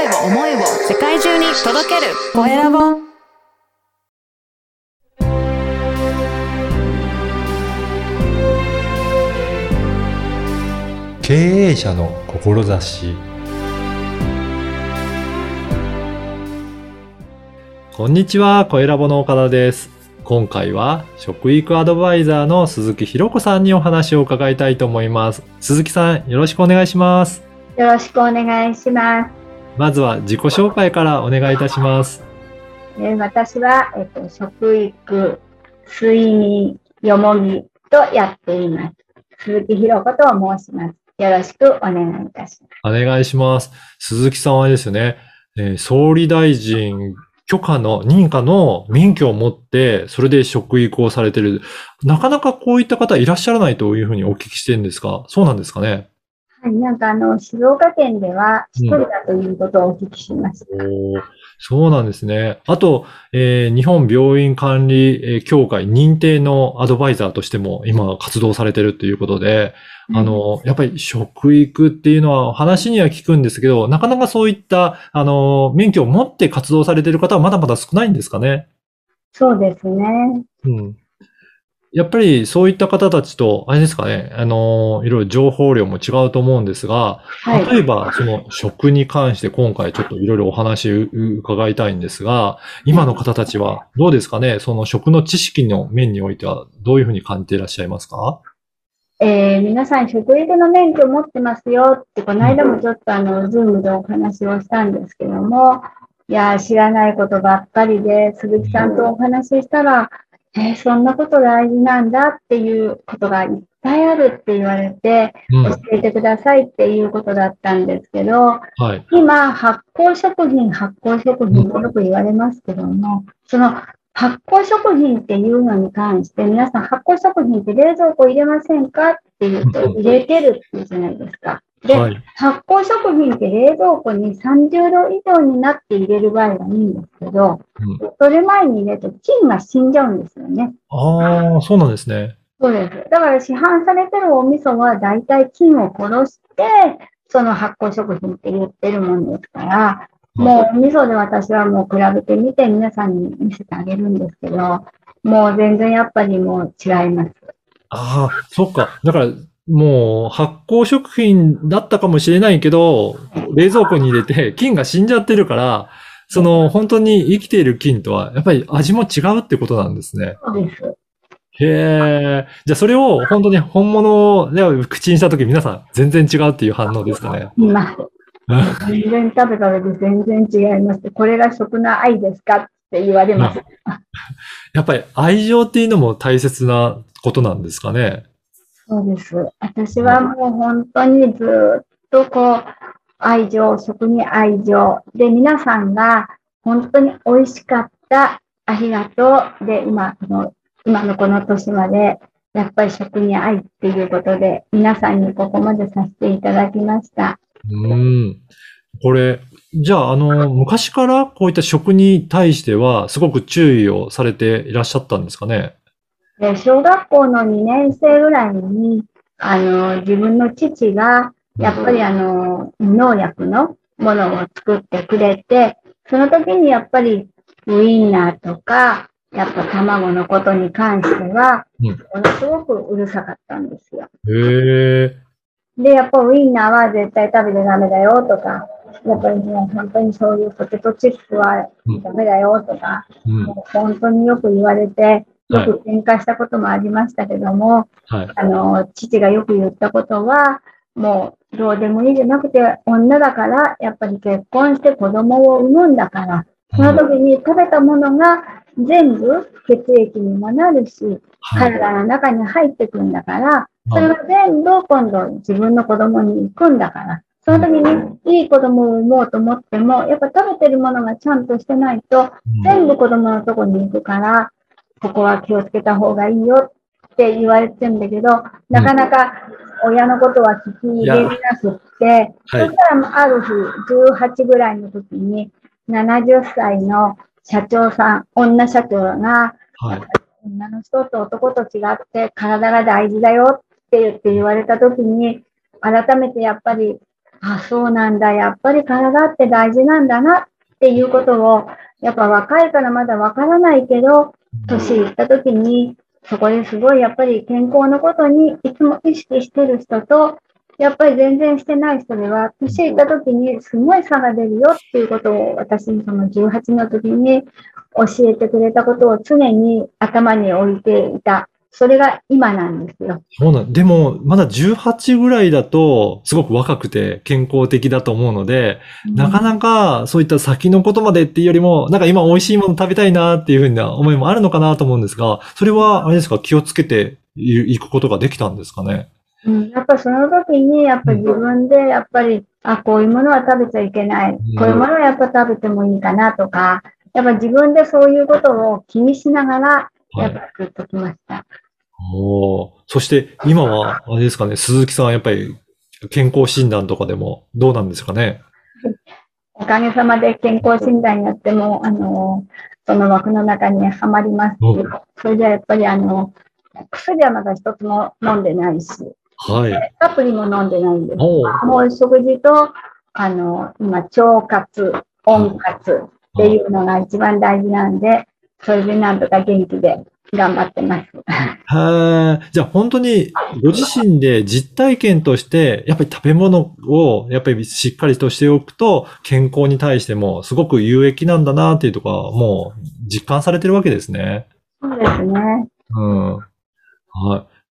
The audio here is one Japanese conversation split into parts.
声を思いを世界中に届けるコエラボ経営者の志こんにちは、コエラボの岡田です。今回は食育アドバイザーの鈴木ひろ子さんにお話を伺いたいと思います。鈴木さん、よろしくお願いします。よろしくお願いします。まずは自己紹介からお願いいたします。えー私は、えっと、食育、睡眠、よもぎとやっています。鈴木ひろ子と申します。よろしくお願いいたします。お願いします。鈴木さんはですね、えー総理大臣許可の認可の免許を持って、それで食育をされてる。なかなかこういった方いらっしゃらないというふうにお聞きしてるんですが、そうなんですかね？はい、なんかあの、静岡県では一人だということをお聞きしました。おーそうなんですね。あと、えー日本病院管理えー協会認定のアドバイザーとしても今活動されてるということで、あの、やっぱり食育っていうのは話には聞くんですけど、なかなかそういった、あの、免許を持って活動されてる方はまだまだ少ないんですかね？そうですね。うん。やっぱりそういった方たちと、あれですかね、あの、いろいろ情報量も違うと思うんですが、はい。例えば、その食に関して今回ちょっといろいろお話伺いたいんですが、今の方たちはどうですかねその食の知識の面においてはどういうふうに感じていらっしゃいますか？えー皆さん食育の免許持ってますよって、この間もちょっとあの、ズームでお話をしたんですけども、いやー、知らないことばっかりで、鈴木さんとお話ししたら、えーそんなこと大事なんだっていうことがいっぱいあるって言われて、うん。教えてくださいっていうことだったんですけど、はい。今、発酵食品、発酵食品とよく言われますけども、その発酵食品っていうのに関して、皆さん発酵食品って冷蔵庫入れませんかって言うとうん入れてるって言うじゃないですか。で、はい。発酵食品って冷蔵庫に30度以上になって入れる場合はいいんですけど、うんそれ前に入れると菌が死んじゃうんですよね。ああ、そうなんですね。そうです。だから市販されてるお味噌は大体菌を殺して、その発酵食品って言ってるもんですから、もうお味噌で私はもう比べてみて皆さんに見せてあげるんですけど、もう全然やっぱりもう違います。ああ、そっか。だから、もう発酵食品だったかもしれないけど、冷蔵庫に入れて菌が死んじゃってるから、その本当に生きている菌とはやっぱり味も違うってことなんですね。そうです。へえ。じゃあそれを本当に本物で口にしたとき皆さん全然違うっていう反応ですかね。います。全然食べた時全然違います。これが食の愛ですかって言われます。やっぱり愛情っていうのも大切なことなんですかね。そうです。私はもう本当にずっとこう、愛情、食に愛情。で、皆さんが本当に美味しかった、ありがとう。で、今、この、今のこの年まで、やっぱり食に愛っていうことで、皆さんにここまでさせていただきました。うん。これ、じゃあ、あの、昔からこういった食に対しては、すごく注意をされていらっしゃったんですかね？で、小学校の2年生ぐらいに、あの、自分の父が、やっぱりあの、無農薬のものを作ってくれて、その時にやっぱりウインナーとか、やっぱ卵のことに関しては、うんものすごくうるさかったんですよ。へえ。で、やっぱウインナーは絶対食べちゃダメだよとか、やっぱりもう本当にそういうポテトチップはダメだよとか、うん。もう本当によく言われて、よはいく喧嘩したこともありましたけども、はい。あの、父がよく言ったことは、もうどうでもいいじゃなくて、女だから、やっぱり結婚して子供を産むんだから、その時に食べたものが全部血液にもなるし、はい。体の中に入ってくんだから、それが全部今度自分の子供に行くんだから、その時にいい子供を産もうと思っても、やっぱ食べてるものがちゃんとしてないと、全部子供のとこに行くから、ここは気をつけた方がいいよって言われてるんだけど、なかなか親のことは聞き入れなくって、そはいしたらある日、18ぐらいの時に、70歳の社長さん、女社長が、はい。女の人と男と違って体が大事だよって言って言われた時に、改めてやっぱりあ、そうなんだ。やっぱり体って大事なんだなっていうことを、やっぱ若いからまだわからないけど、年いった時に、そこですごいやっぱり健康のことにいつも意識してる人と、やっぱり全然してない人では、年いった時にすごい差が出るよっていうことを私にその18の時に教えてくれたことを常に頭に置いていた。それが今なんですよ。そうなん、でも、まだ18ぐらいだと、すごく若くて健康的だと思うので、なかなかそういった先のことまでっていうよりも、なんか今美味しいもの食べたいなっていうふうな思いもあるのかなと思うんですが、それは、あれですか、気をつけていくことができたんですかね？うん、やっぱその時に、やっぱり自分で、やっぱり、あ、こういうものは食べちゃいけない。こういうものはやっぱ食べてもいいかなとか、やっぱ自分でそういうことを気にしながら、やっぱ作っときました。おそして今は、あれですかね、鈴木さんはやっぱり健康診断とかでもどうなんですかね？おかげさまで健康診断やっても、あの、その枠の中にはまりますそれじゃやっぱりあの、薬はまだ一つも飲んでないし、はい。サプリも飲んでないんです。もう食事と、あの、今、腸活、温活っていうのが一番大事なんで、それでなんとか元気で頑張ってます。はい。じゃあ本当にご自身で実体験として、やっぱり食べ物をやっぱりしっかりとしておくと、健康に対してもすごく有益なんだなっていうところはもう実感されてるわけですね。そうですね。うん。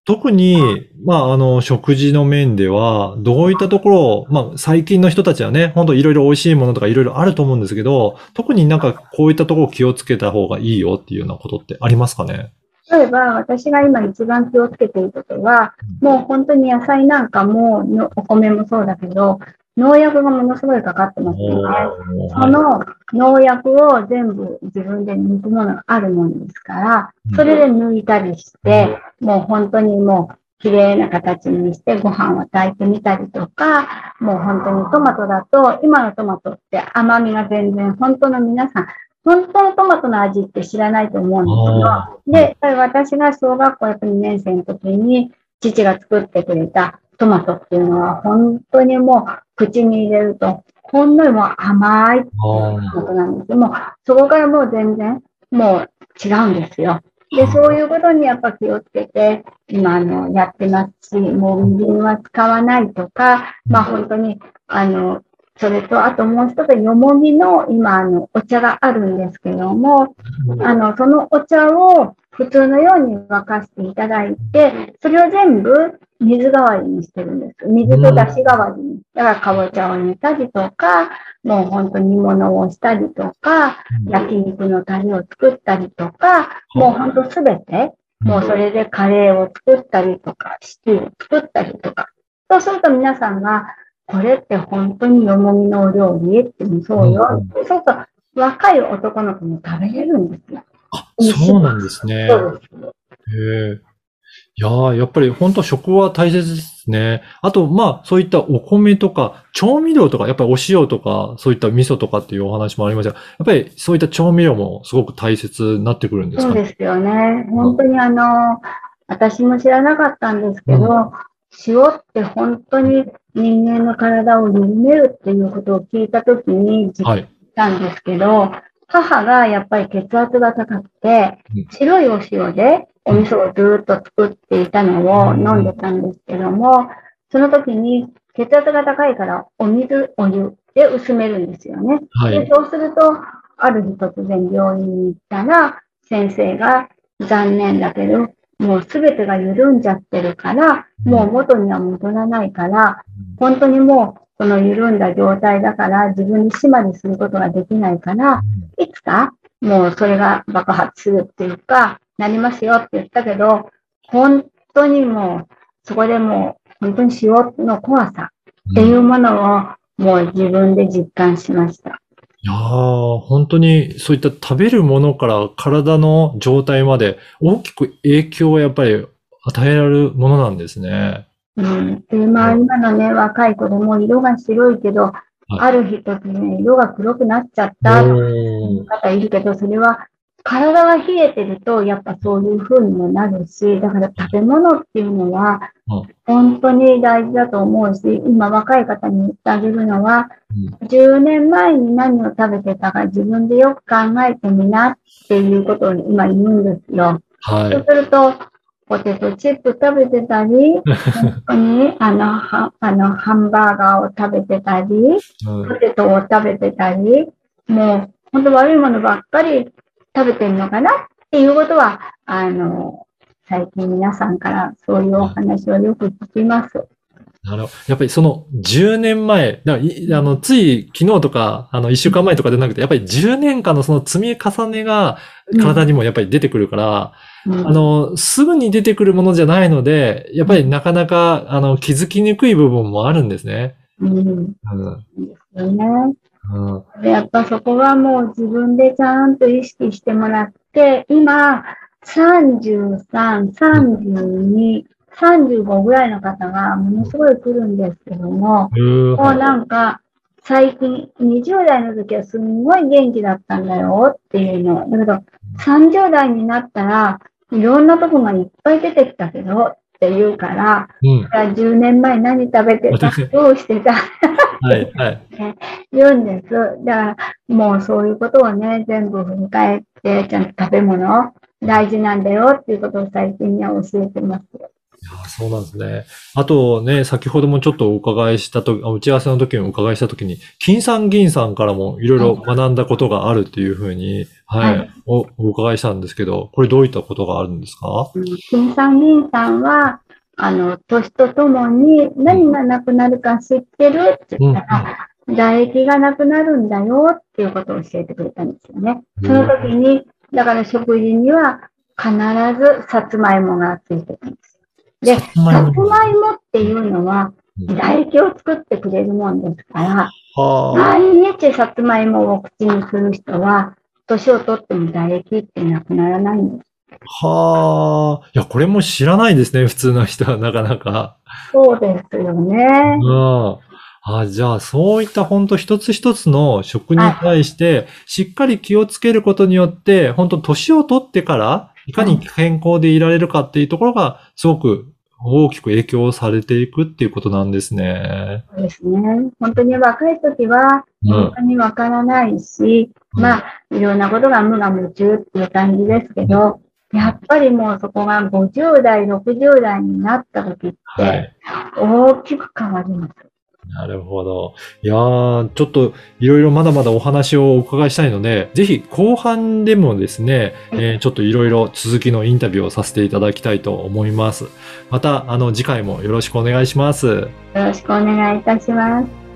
はい。特に、まあ、あの、食事の面では、どういったところを、まあ、最近の人たちはね、本当いろいろ美味しいものとかいろいろあると思うんですけど、特になんかこういったところを気をつけた方がいいよっていうようなことってありますかね？例えば、私が今一番気をつけていることは、もう本当に野菜なんかも、お米もそうだけど、農薬がものすごいかかってますよね。その農薬を全部自分で抜くものがあるもんですから、それで抜いたりして、もう本当にもう綺麗な形にしてご飯を炊いてみたりとか、もう本当にトマトだと、今のトマトって甘みが全然、本当の皆さん、本当のトマトの味って知らないと思うんですけど、で、私が小学校やっぱ2年生の時に、父が作ってくれたトマトっていうのは、本当にもう口に入れると、ほんのりもう甘いことなんですよ。もう、そこからもう全然、もう違うんですよ。で、そういうことにやっぱ気をつけて、今、あの、やってますし、もうみりんは使わないとか、まあ本当に、あの、それと、あともう一つ、よもぎの今、あの、お茶があるんですけども、あの、そのお茶を普通のように沸かしていただいて、それを全部水代わりにしてるんです。水と出汁代わりに。だから、かぼちゃを煮たりとか、もう本当に煮物をしたりとか、焼肉のタレを作ったりとか、もう本当すべて、もうそれでカレーを作ったりとか、シチューを作ったりとか。そうすると皆さんが、これって本当によもぎのお料理？ってもそうよ。そうすると、若い男の子も食べれるんですよ。あ、そうなんですね。そうです。へえ。いやーやっぱり本当食は大切ですね。あと、まあ、そういったお米とか、調味料とか、やっぱりお塩とか、そういった味噌とかっていうお話もありましたが、やっぱりそういった調味料もすごく大切になってくるんですか？ね。そうですよね。本当にあの、私も知らなかったんですけど、塩って本当に人間の体を緩めるっていうことを聞いたときに実感したんですけど、母がやっぱり血圧が高くて、白いお塩でお味噌をずっと作っていたのを飲んでたんですけども、その時に血圧が高いからお水、お湯で薄めるんですよね。はい。でそうすると、ある日突然病院に行ったら、先生が残念だけど、もうすべてが緩んじゃってるから、もう元には戻らないから、本当にもうこの緩んだ状態だから自分に締まりすることができないから、いつかもうそれが爆発するっていうか、なりますよって言ったけど、本当にもう、そこでもう、本当に塩の怖さっていうものをもう自分で実感しました。いやー本当にそういった食べるものから体の状態まで大きく影響をやっぱり与えられるものなんですね。うん。で、まあ今のね、若い子でも色が白いけど、ある日突然色が黒くなっちゃった方いるけど、それは体が冷えてると、やっぱそういう風にもなるし、だから食べ物っていうのはうん、本当に大事だと思うし、今若い方に言ってあげるのは、うん10年前に何を食べてたか自分でよく考えてみなっていうことを今言うんですよ。はいそう。すると、ポテトチップ食べてたり、本当にあの、はあの、ハンバーガーを食べてたり、うんポテトを食べてたり、もう、本当悪いものばっかり食べてるのかなっていうことは、あの、最近皆さんからそういうお話をよく聞きます。あの、やっぱりその10年前、だからいあの、つい昨日とか、あの、1週間前とかでなくて、やっぱり10年間のその積み重ねが体にもやっぱり出てくるから、うんあの、すぐに出てくるものじゃないので、やっぱりなかなか、あの、気づきにくい部分もあるんですね。うん、うん。ですよね。うん。でやっぱそこはもう自分でちゃんと意識してもらって、今、33、32、35ぐらいの方がものすごい来るんですけども、うもうなんか、最近、20代の時はすんごい元気だったんだよっていうの。だけど、30代になったら、いろんなとこがいっぱい出てきたけどって言うから、うん。じゃあ10年前何食べてたどうしてたはい、はい。言うんです。だから、もうそういうことをね、全部振り返って、ちゃんと食べ物、大事なんだよっていうことを最近には教えてます。そうなんですね。あとね、先ほどもちょっとお伺いしたと打ち合わせの時にお伺いした時に、金さん銀さんからもいろいろ学んだことがあるっていうふうに、はい、はいお、お伺いしたんですけど、これどういったことがあるんですか？金さん、銀さんは、あの、年とともに何がなくなるか知ってるって言ったら、唾液がなくなるんだよっていうことを教えてくれたんですよね。その時に、だから食事には必ずさつまいもがついてるんで。で、さつまいもっていうのは、うん唾液を作ってくれるもんですから、はあ。毎日さつまいもを口にする人は、年を取っても唾液ってなくならないんです。はあ。いや、これも知らないですね、普通の人はなかなか。そうですよね。うん。あ、じゃあ、そういった本当一つ一つの食に対して、しっかり気をつけることによって、本当年を取ってから、いかに健康でいられるかっていうところが、すごく大きく影響されていくっていうことなんですね。そうですね。本当に若い時は、うん本当にわからないし、うんまあ、いろんなことが無我夢中っていう感じですけど、やっぱりもうそこが50代、60代になった時っはて、い。大きく変わります。なるほど。いやー、ちょっといろいろまだまだお話をお伺いしたいので、ぜひ後半でもですね、えーちょっといろいろ続きのインタビューをさせていただきたいと思います。また、あの、次回もよろしくお願いします。よろしくお願いいたします。